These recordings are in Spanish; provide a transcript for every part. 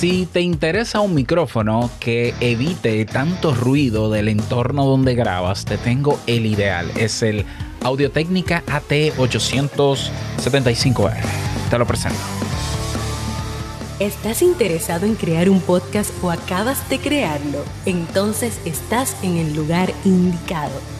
Si te interesa un micrófono que evite tanto ruido del entorno donde grabas, te tengo el ideal. Es el Audio Técnica AT875R. Te lo presento. ¿Estás interesado en crear un podcast o acabas de crearlo? Entonces estás en el lugar indicado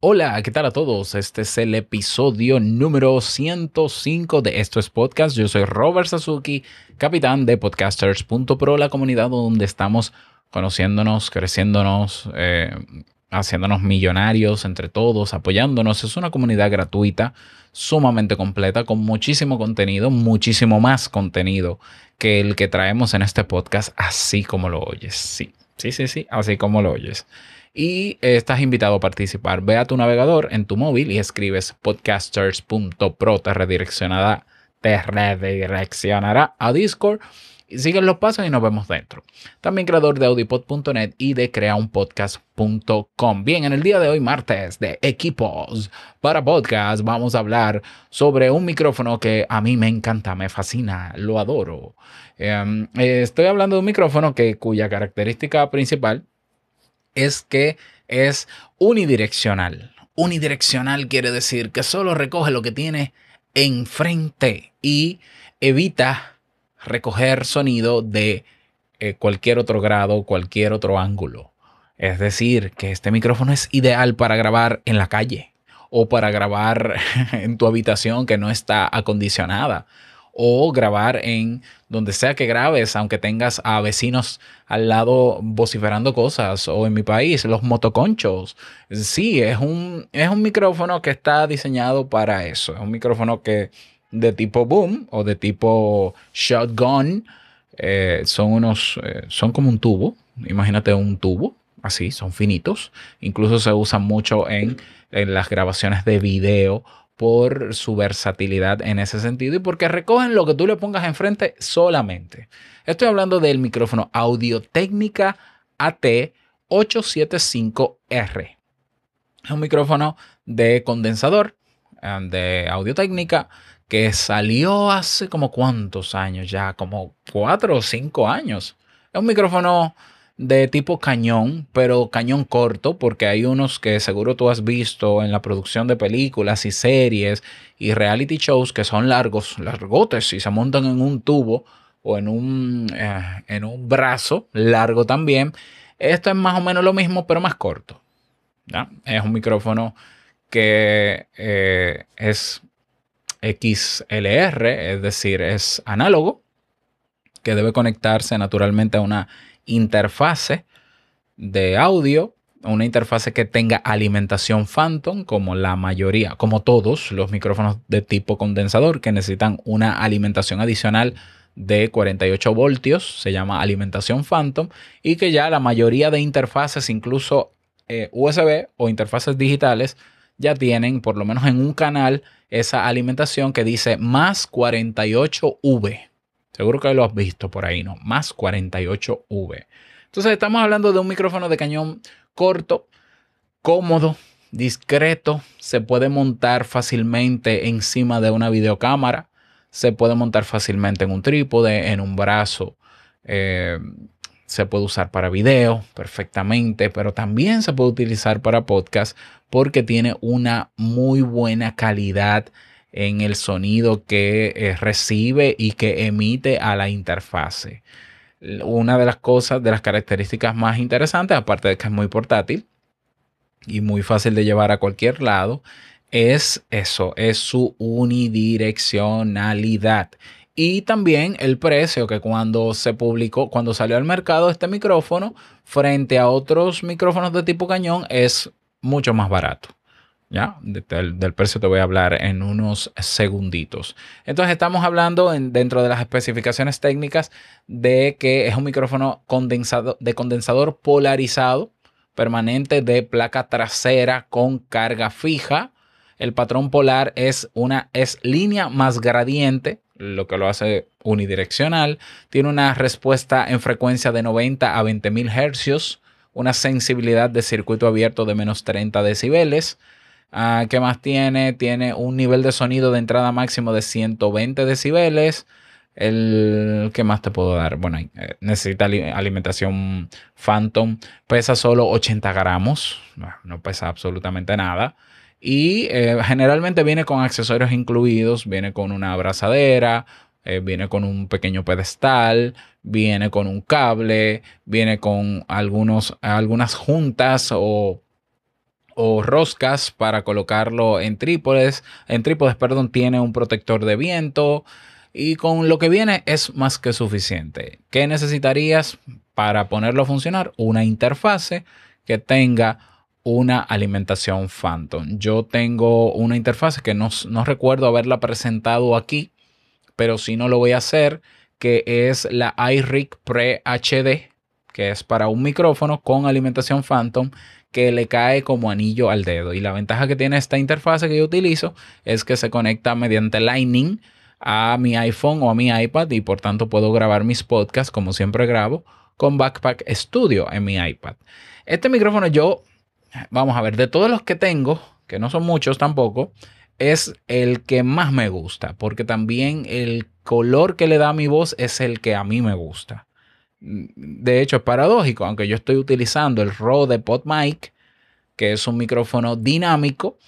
Hola, ¿qué tal a todos? Este es el episodio número 105 de Esto es Podcast. Yo soy Robert Sasuki, capitán de podcasters.pro, la comunidad donde estamos conociéndonos, creciéndonos, eh, haciéndonos millonarios entre todos, apoyándonos. Es una comunidad gratuita, sumamente completa, con muchísimo contenido, muchísimo más contenido que el que traemos en este podcast, así como lo oyes. Sí, sí, sí, sí, así como lo oyes y estás invitado a participar. Ve a tu navegador en tu móvil y escribes podcasters.pro, te redireccionará, te redireccionará a Discord. Y siguen los pasos y nos vemos dentro. También creador de audipod.net y de creaunpodcast.com. Bien, en el día de hoy, martes de equipos para podcast, vamos a hablar sobre un micrófono que a mí me encanta, me fascina, lo adoro. Em, estoy hablando de un micrófono que, cuya característica principal es que es unidireccional. Unidireccional quiere decir que solo recoge lo que tiene enfrente y evita recoger sonido de eh, cualquier otro grado, cualquier otro ángulo. Es decir, que este micrófono es ideal para grabar en la calle o para grabar en tu habitación que no está acondicionada o grabar en donde sea que grabes, aunque tengas a vecinos al lado vociferando cosas, o en mi país, los motoconchos. Sí, es un, es un micrófono que está diseñado para eso. Es un micrófono que de tipo boom o de tipo shotgun eh, son unos, eh, son como un tubo. Imagínate un tubo, así, son finitos. Incluso se usan mucho en, en las grabaciones de video por su versatilidad en ese sentido y porque recogen lo que tú le pongas enfrente solamente. Estoy hablando del micrófono Audio Técnica AT875R. Es un micrófono de condensador eh, de Audio Técnica que salió hace como cuántos años ya, como cuatro o cinco años. Es un micrófono de tipo cañón, pero cañón corto, porque hay unos que seguro tú has visto en la producción de películas y series y reality shows que son largos, largotes, y se montan en un tubo o en un, eh, en un brazo largo también. Esto es más o menos lo mismo, pero más corto. Es un micrófono que eh, es XLR, es decir, es análogo, que debe conectarse naturalmente a una interfase de audio, una interfase que tenga alimentación Phantom, como la mayoría, como todos los micrófonos de tipo condensador que necesitan una alimentación adicional de 48 voltios, se llama alimentación Phantom, y que ya la mayoría de interfaces, incluso eh, USB o interfaces digitales, ya tienen, por lo menos en un canal, esa alimentación que dice más 48V. Seguro que lo has visto por ahí, ¿no? Más 48V. Entonces estamos hablando de un micrófono de cañón corto, cómodo, discreto, se puede montar fácilmente encima de una videocámara, se puede montar fácilmente en un trípode, en un brazo, eh, se puede usar para video perfectamente, pero también se puede utilizar para podcast porque tiene una muy buena calidad en el sonido que eh, recibe y que emite a la interfase. Una de las cosas, de las características más interesantes, aparte de que es muy portátil y muy fácil de llevar a cualquier lado, es eso, es su unidireccionalidad. Y también el precio que cuando se publicó, cuando salió al mercado este micrófono, frente a otros micrófonos de tipo cañón, es mucho más barato ¿ya? Del, precio te voy a hablar en unos segunditos. Entonces estamos hablando dentro de las especificaciones técnicas de que es un micrófono condensado, de condensador polarizado permanente de placa trasera con carga fija. El patrón polar es una es línea más gradiente, lo que lo hace unidireccional. Tiene una respuesta en frecuencia de 90 a 20 mil hercios, una sensibilidad de circuito abierto de menos 30 decibeles Ah, ¿Qué más tiene? Tiene un nivel de sonido de entrada máximo de 120 decibeles. El, ¿Qué más te puedo dar? Bueno, eh, necesita alimentación Phantom. Pesa solo 80 gramos. No, pesa absolutamente nada. Y eh, generalmente viene con accesorios incluidos. Viene con una abrazadera. Eh, viene con un pequeño pedestal. Viene con un cable. Viene con algunos, algunas juntas o o roscas para colocarlo en trípodes. En trípodes, perdón, tiene un protector de viento y con lo que viene es más que suficiente. ¿Qué necesitarías para ponerlo a funcionar? Una interfase que tenga una alimentación Phantom. Yo tengo una interfase que no, no recuerdo haberla presentado aquí, pero si no lo voy a hacer, que es la iRig Pre HD, que es para un micrófono con alimentación Phantom que le cae como anillo al dedo. Y la ventaja que tiene esta interfase que yo utilizo es que se conecta mediante Lightning a mi iPhone o a mi iPad y por tanto puedo grabar mis podcasts como siempre grabo con Backpack Studio en mi iPad. Este micrófono yo, vamos a ver, de todos los que tengo, que no son muchos tampoco, es el que más me gusta, porque también el color que le da a mi voz es el que a mí me gusta de hecho es paradójico, aunque yo estoy utilizando el Rode PodMic, que es un micrófono dinámico,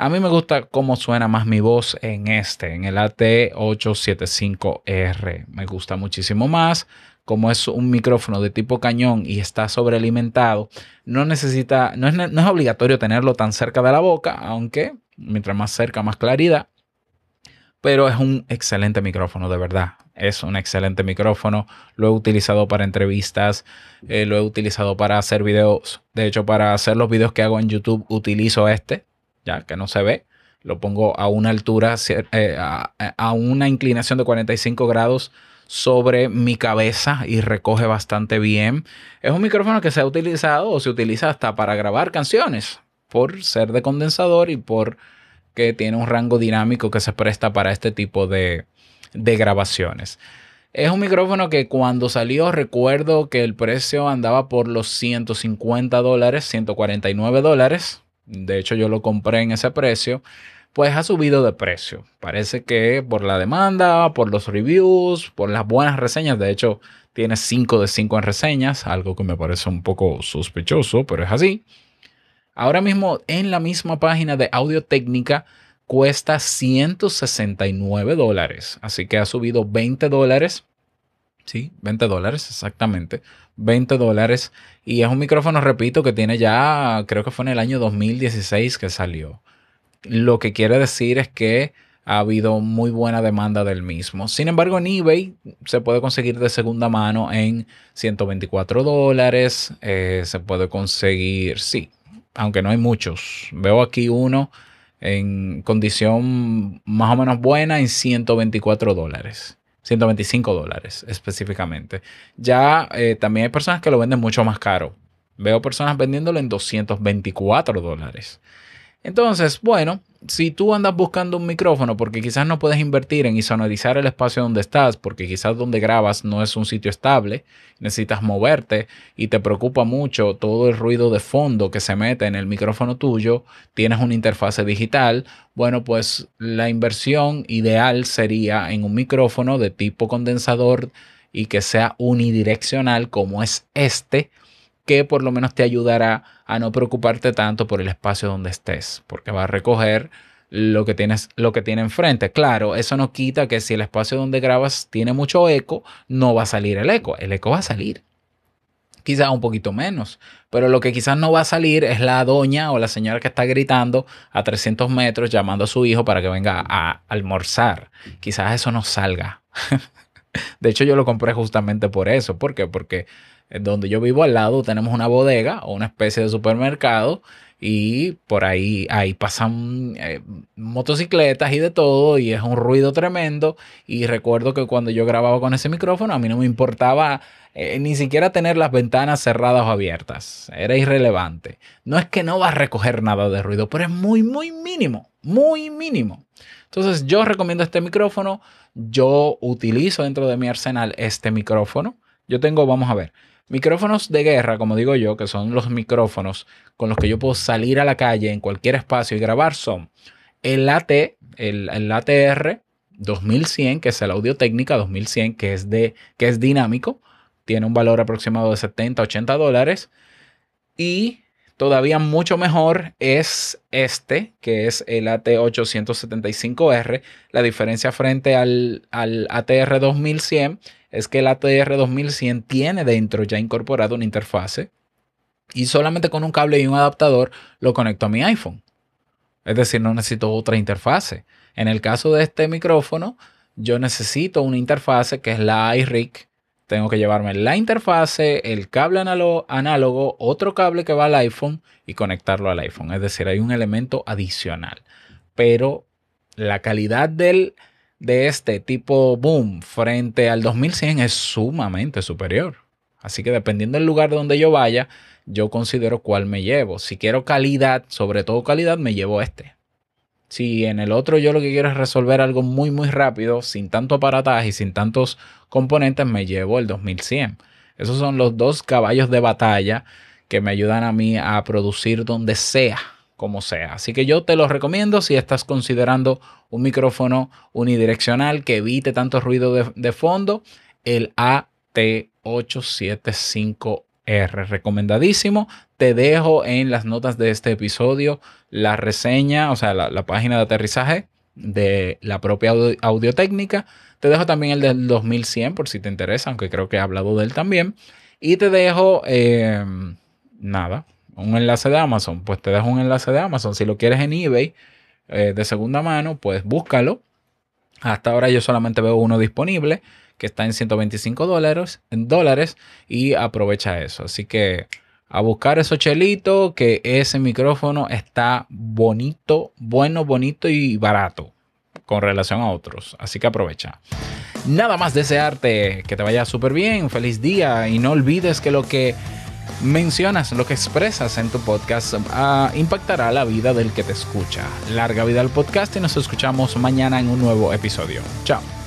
a mí me gusta cómo suena más mi voz en este, en el AT875R. Me gusta muchísimo más. Como es un micrófono de tipo cañón y está sobrealimentado, no necesita, no es, no es obligatorio tenerlo tan cerca de la boca, aunque mientras más cerca, más claridad. Pero es un excelente micrófono, de verdad es un excelente micrófono. Lo he utilizado para entrevistas, eh, lo he utilizado para hacer videos. De hecho, para hacer los videos que hago en YouTube utilizo este, ya que no se ve. Lo pongo a una altura, eh, a, una inclinación de 45 grados sobre mi cabeza y recoge bastante bien. Es un micrófono que se ha utilizado o se utiliza hasta para grabar canciones por ser de condensador y por que tiene un rango dinámico que se presta para este tipo de, de grabaciones. Es un micrófono que cuando salió recuerdo que el precio andaba por los 150 dólares, 149 dólares. De hecho yo lo compré en ese precio. Pues ha subido de precio. Parece que por la demanda, por los reviews, por las buenas reseñas. De hecho tiene 5 de 5 en reseñas. Algo que me parece un poco sospechoso, pero es así. Ahora mismo en la misma página de Audio Técnica cuesta 169 dólares. Así que ha subido 20 dólares. Sí, 20 dólares exactamente. 20 dólares. Y es un micrófono, repito, que tiene ya, creo que fue en el año 2016 que salió. Lo que quiere decir es que ha habido muy buena demanda del mismo. Sin embargo, en eBay se puede conseguir de segunda mano en 124 dólares. Eh, se puede conseguir, sí, aunque no hay muchos. Veo aquí uno en condición más o menos buena en 124 dólares. 125 dólares específicamente. Ya eh, también hay personas que lo venden mucho más caro. Veo personas vendiéndolo en 224 dólares. Entonces, bueno, si tú andas buscando un micrófono porque quizás no puedes invertir en isonorizar el espacio donde estás, porque quizás donde grabas no es un sitio estable, necesitas moverte y te preocupa mucho todo el ruido de fondo que se mete en el micrófono tuyo, tienes una interfase digital, bueno, pues la inversión ideal sería en un micrófono de tipo condensador y que sea unidireccional como es este que por lo menos te ayudará a no preocuparte tanto por el espacio donde estés, porque va a recoger lo que tienes, lo que tiene enfrente. Claro, eso no quita que si el espacio donde grabas tiene mucho eco, no va a salir el eco. El eco va a salir. Quizás un poquito menos, pero lo que quizás no va a salir es la doña o la señora que está gritando a 300 metros llamando a su hijo para que venga a almorzar. Quizás eso no salga. De hecho, yo lo compré justamente por eso. ¿Por qué? Porque donde yo vivo al lado tenemos una bodega o una especie de supermercado y por ahí, ahí pasan eh, motocicletas y de todo y es un ruido tremendo y recuerdo que cuando yo grababa con ese micrófono a mí no me importaba eh, ni siquiera tener las ventanas cerradas o abiertas, era irrelevante. No es que no va a recoger nada de ruido, pero es muy, muy mínimo, muy mínimo. Entonces yo recomiendo este micrófono, yo utilizo dentro de mi arsenal este micrófono. Yo tengo, vamos a ver, Micrófonos de guerra, como digo yo, que son los micrófonos con los que yo puedo salir a la calle en cualquier espacio y grabar, son el AT, el, ATR 2100, que es el Audio Técnica 2100, que es, de, que es dinámico, tiene un valor aproximado de 70, 80 dólares. Y todavía mucho mejor es este, que es el AT875R. La diferencia frente al, al ATR 2100 es que el ATR 2100 tiene dentro ya incorporado una interfase y solamente con un cable y un adaptador lo conecto a mi iPhone. Es decir, no necesito otra interfase. En el caso de este micrófono, yo necesito una interfase que es la iRig. Tengo que llevarme la interfase, el cable análogo, otro cable que va al iPhone y conectarlo al iPhone. Es decir, hay un elemento adicional. Pero la calidad del, de este tipo boom frente al 2100 es sumamente superior. Así que dependiendo del lugar donde yo vaya, yo considero cuál me llevo. Si quiero calidad, sobre todo calidad, me llevo este. Si en el otro yo lo que quiero es resolver algo muy muy rápido, sin tanto aparataje y sin tantos componentes, me llevo el 2100. Esos son los dos caballos de batalla que me ayudan a mí a producir donde sea como sea. Así que yo te lo recomiendo si estás considerando un micrófono unidireccional que evite tanto ruido de, fondo, el AT875R. Recomendadísimo. Te dejo en las notas de este episodio la reseña, o sea, la, página de aterrizaje de la propia audio, técnica. Te dejo también el del 2100 por si te interesa, aunque creo que he hablado de él también. Y te dejo, eh, nada, un enlace de Amazon, pues te dejo un enlace de Amazon. Si lo quieres en eBay eh, de segunda mano, pues búscalo. Hasta ahora yo solamente veo uno disponible que está en 125 dólares, dólares y aprovecha eso. Así que a buscar esos chelitos, que ese micrófono está bonito, bueno, bonito y barato con relación a otros. Así que aprovecha. Nada más desearte que te vaya súper bien, feliz día y no olvides que lo que mencionas, lo que expresas en tu podcast uh, impactará la vida del que te escucha. Larga vida al podcast y nos escuchamos mañana en un nuevo episodio. Chao.